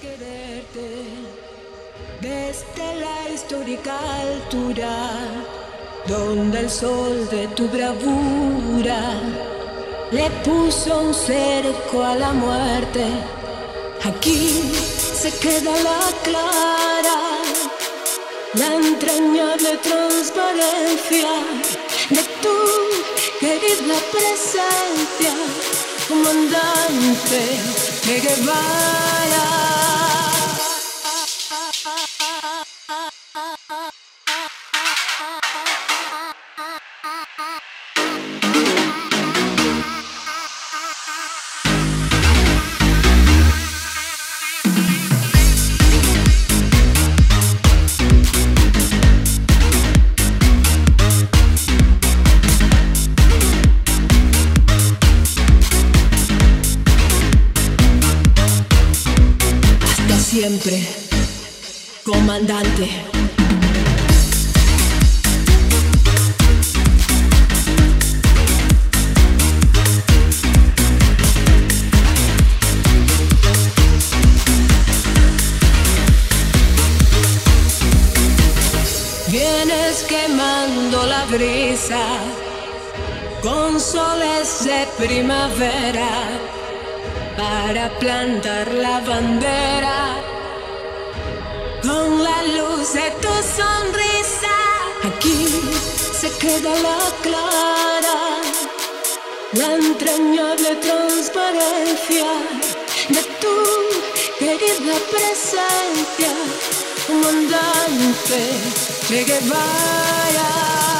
quererte desde la histórica altura, donde el sol de tu bravura le puso un cerco a la muerte. Aquí se queda la clara, la entrañable transparencia de tu querida presencia, comandante que Guevara. Vienes quemando la brisa con soles de primavera para plantar la bandera luz de tu sonrisa. Aquí se queda la clara, la entrañable transparencia de tu querida presencia. Comandante, de vaya.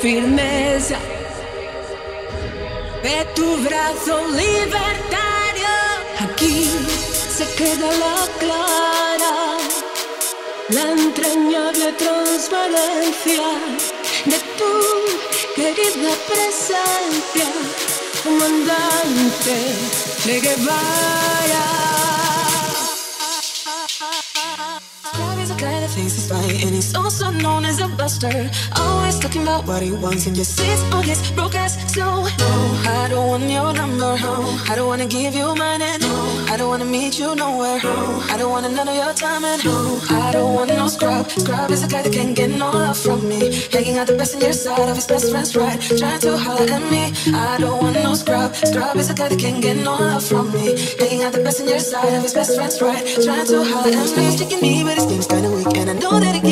firmeza de tu brazo libertario. Aquí se queda la clara, la entrañable transparencia de tu querida presencia, comandante de Guevara. and he's also known as a buster. Always talking about what he wants and just sits on his broke ass. So, no, I don't want your number. No, I don't wanna give you mine. And no, I don't wanna meet you nowhere. No, I don't wanna none of your time. And no, I don't want no scrub. Scrub is a guy that can't get no love from me. Hanging out the best in your side of his best friend's right. Trying to holler at me. I don't want no scrub. Scrub is a guy that can't get no love from me. Hanging out the best in your side of his best friend's right. Trying to holler at me. He's me, but his game's kinda weak. And I know that it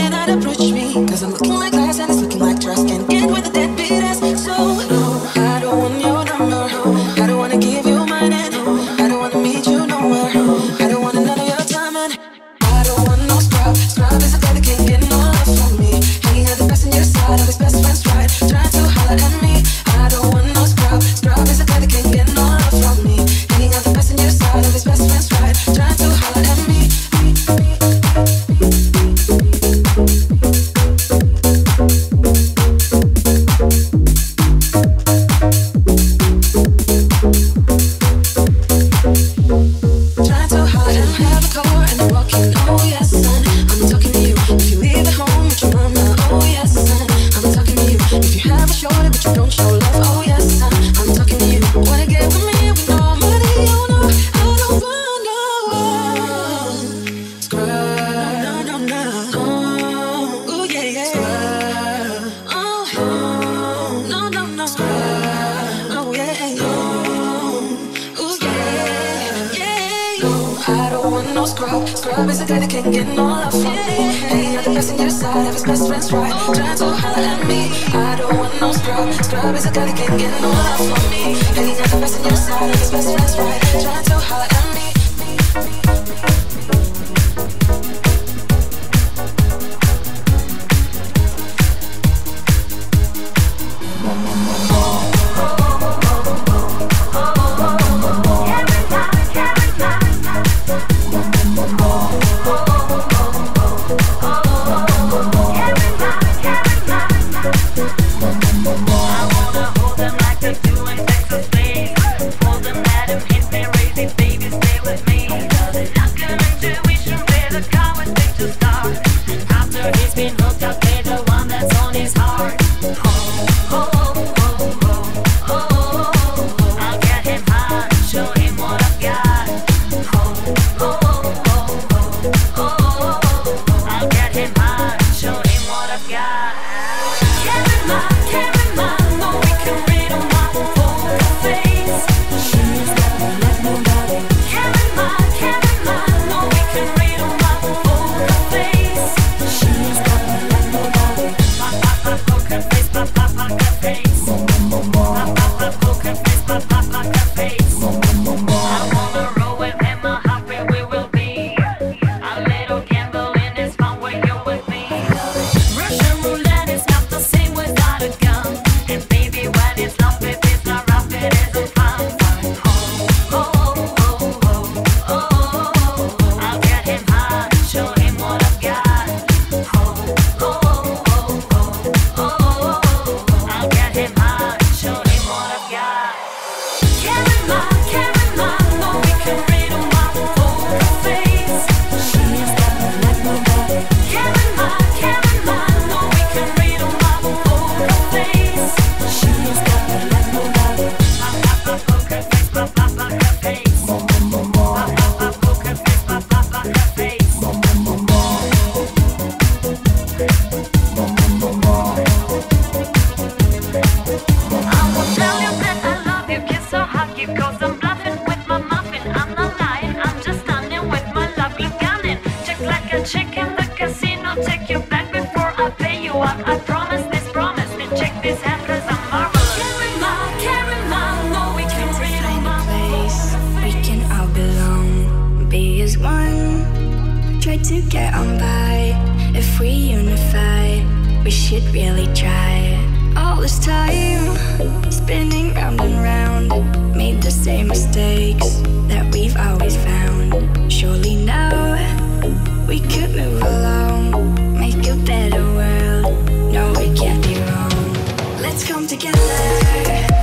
get on by if we unify. We should really try. All this time spinning round and round, made the same mistakes that we've always found. Surely now we could move along, make a better world. No, we can't be wrong. Let's come together.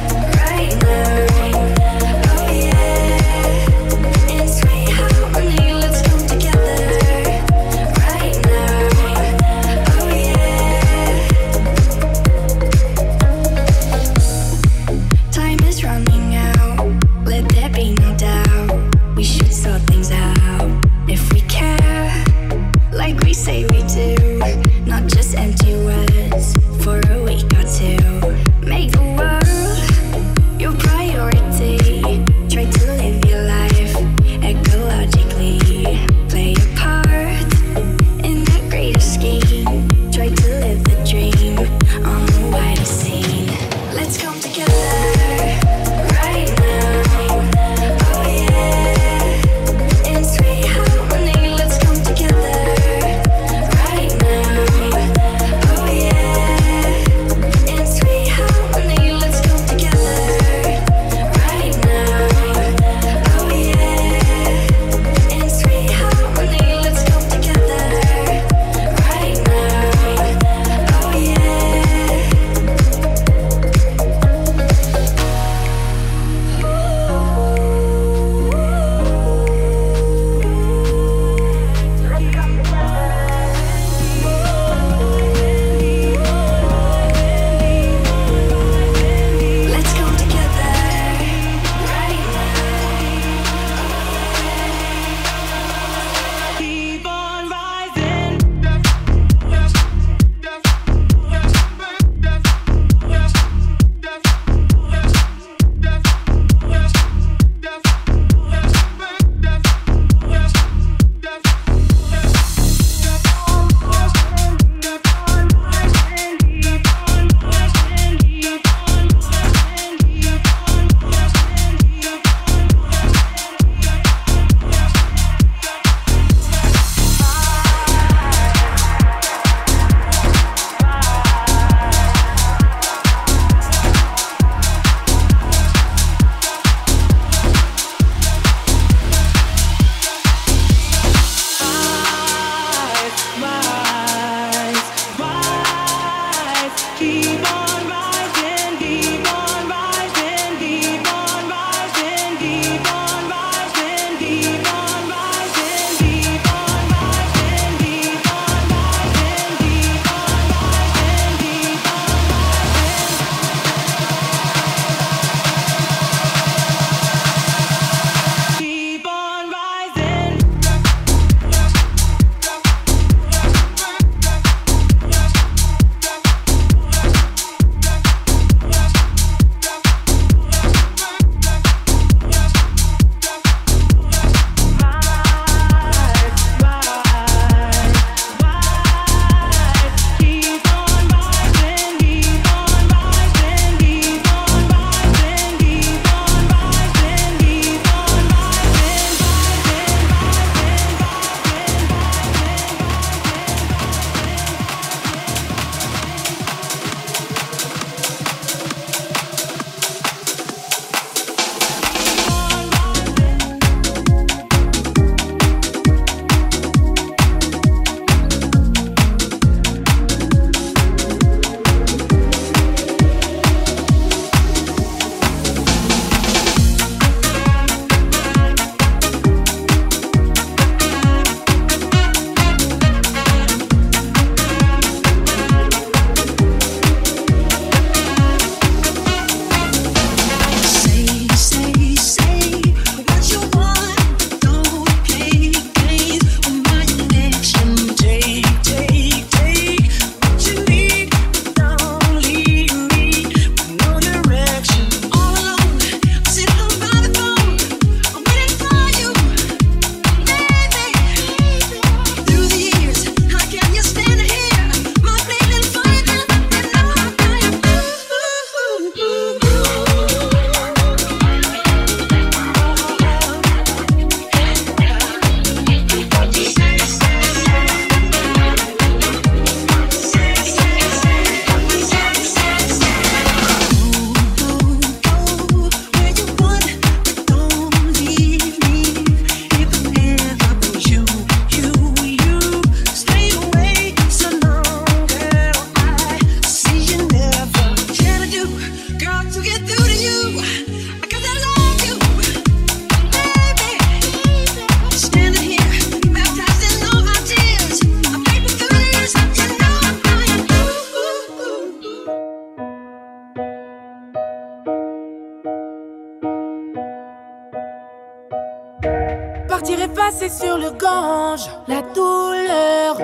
passer sur le gange, la douleur.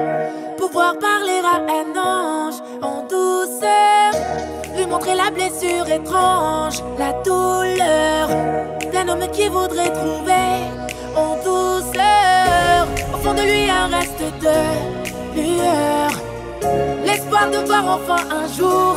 Pouvoir parler à un ange en douceur. Lui montrer la blessure étrange, la douleur. D'un homme qui voudrait trouver en douceur. Au fond de lui, un reste de lueur. L'espoir de voir enfin un jour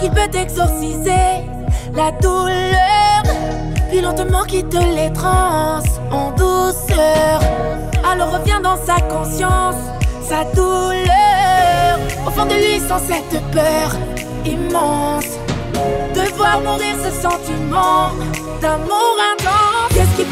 qui peut exorciser la douleur, puis lentement quitte te les transe en douceur. Alors revient dans sa conscience, sa douleur. Au fond de lui, sans cette peur immense de voir mourir ce sentiment d'amour intense. Qu'est-ce qui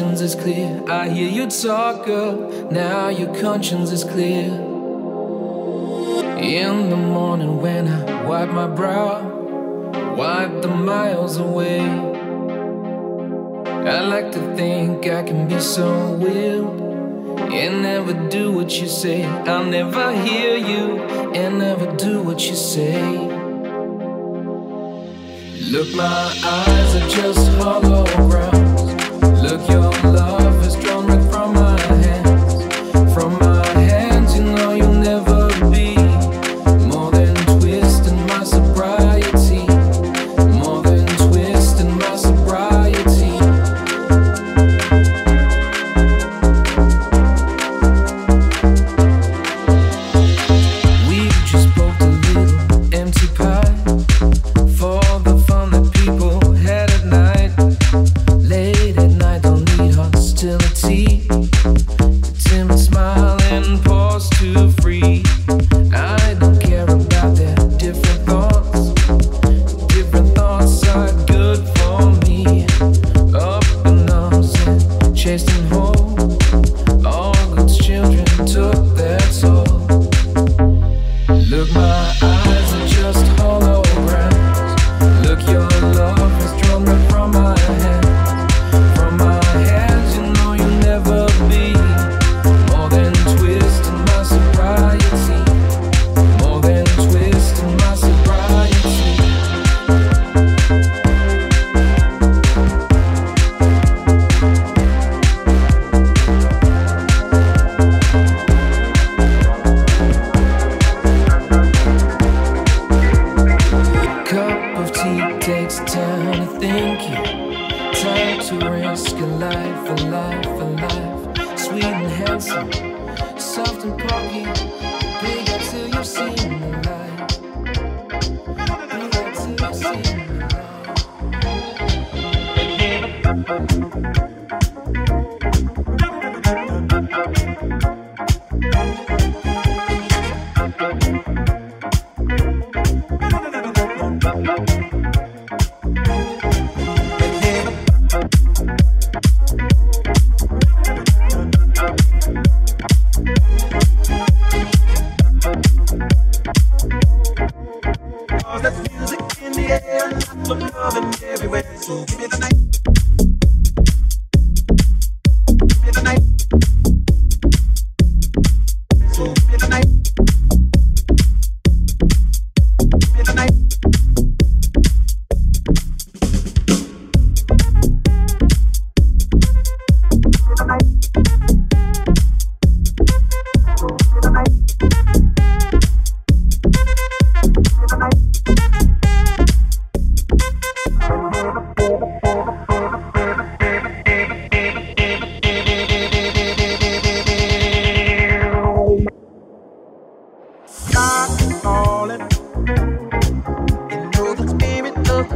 conscience is clear. I hear you talk, girl. Now your conscience is clear. In the morning when I wipe my brow, wipe the miles away. I like to think I can be so wild and never do what you say. I'll never hear you and never do what you say. Look, my eyes are just holograms. Look, your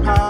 high.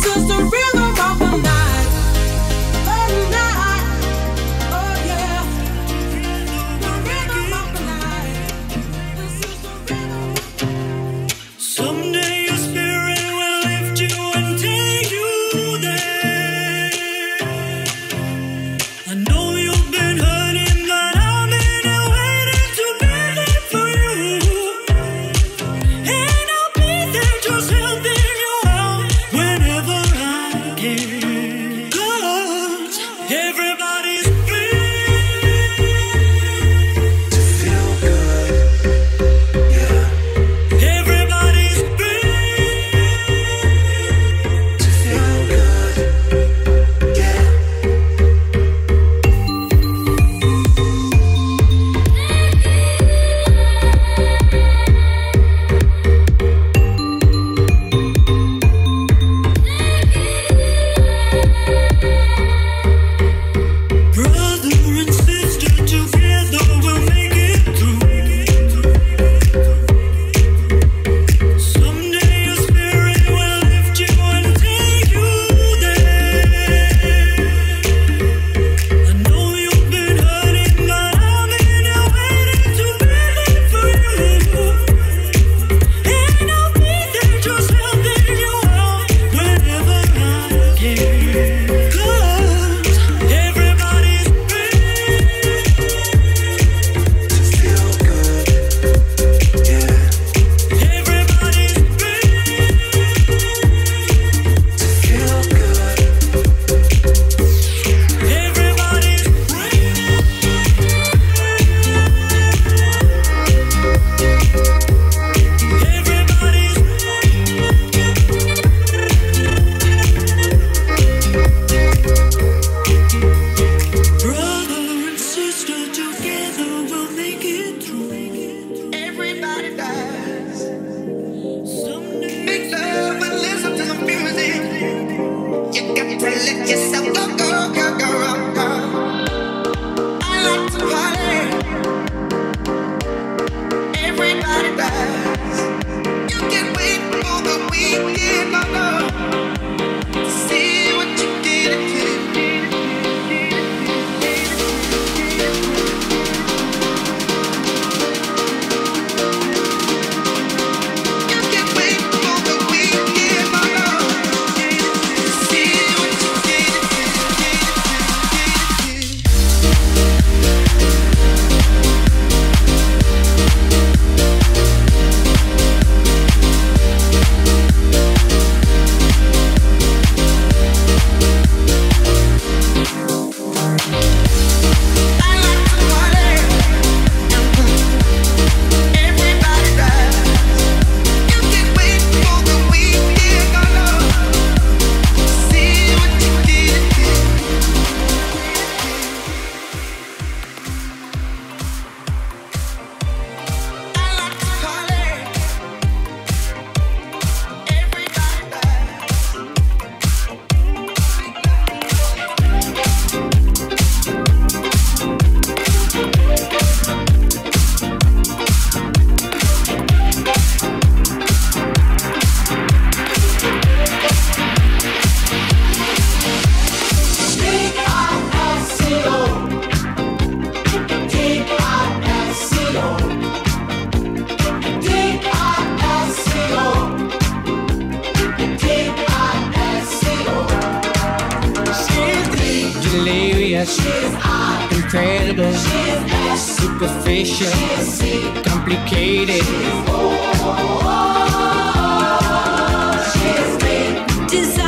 This is the rhythm of the incredible, superficial, complicated. She's Desire.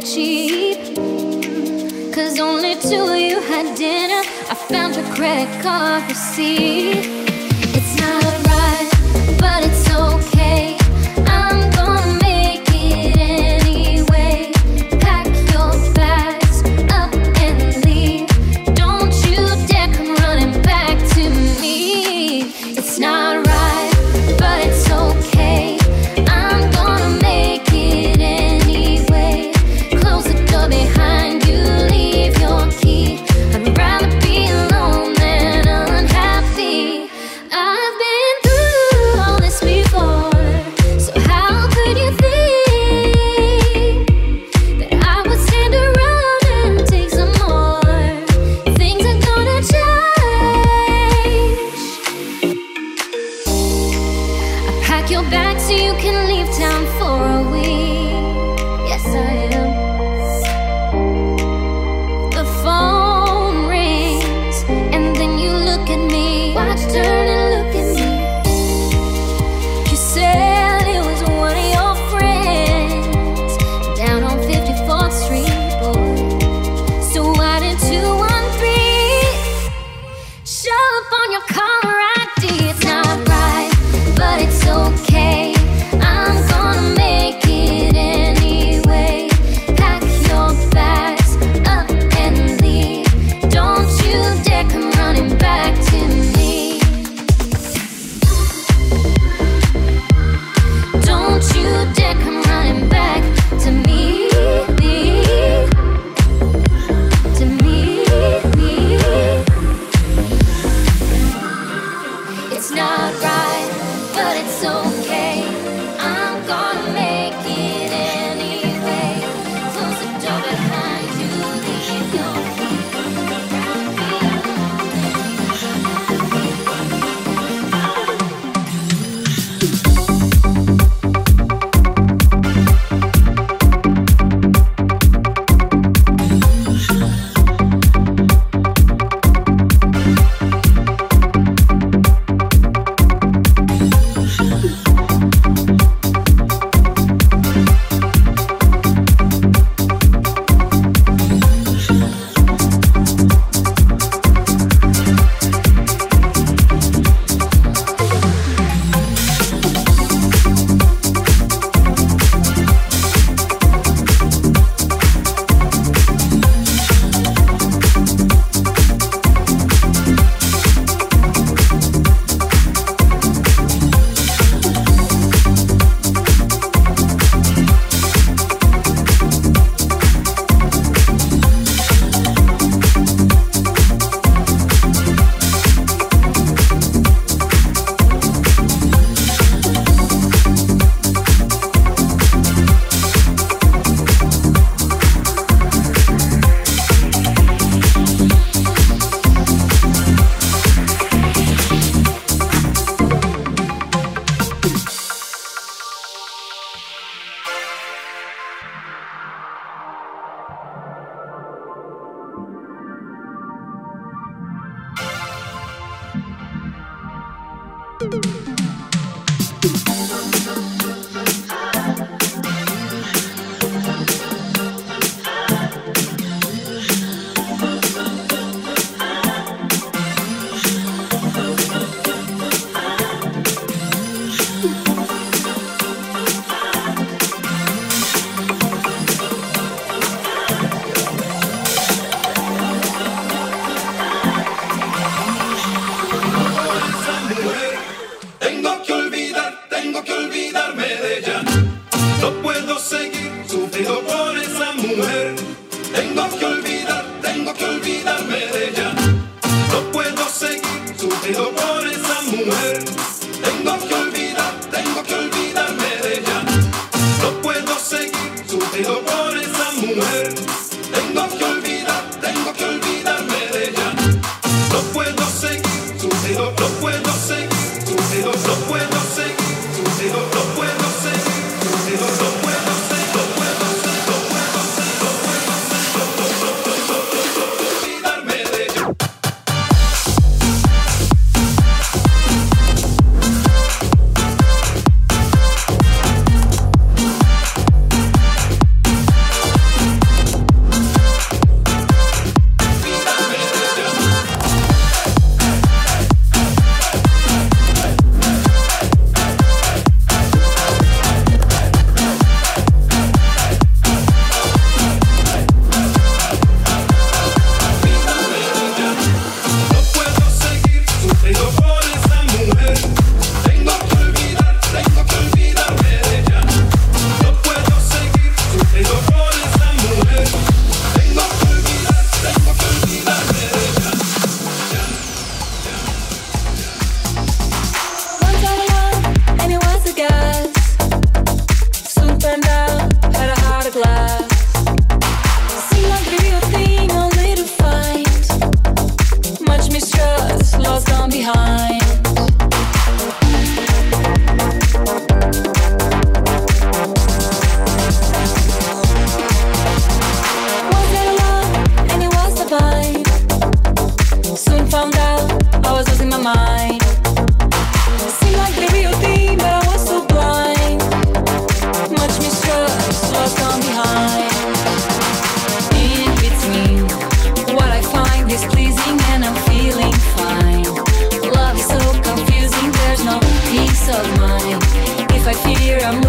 cheap. Cause only two of you had dinner. I found your credit card receipt.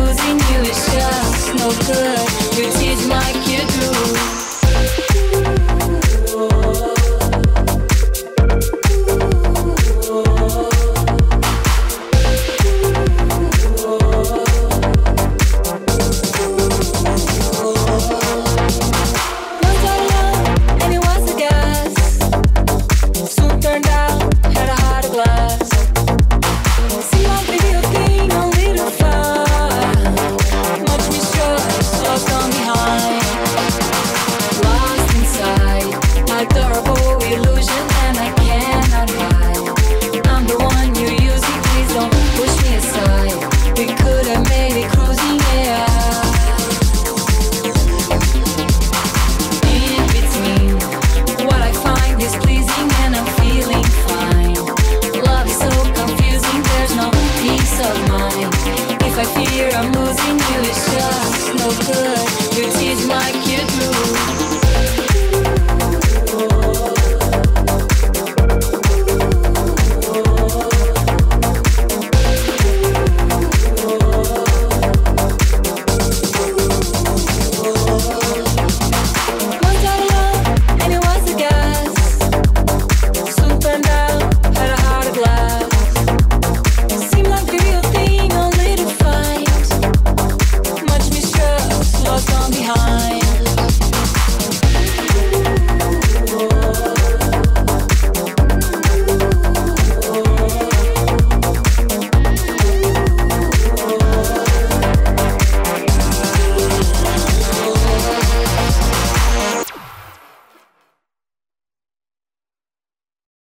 losing you is just no good. You did like you do.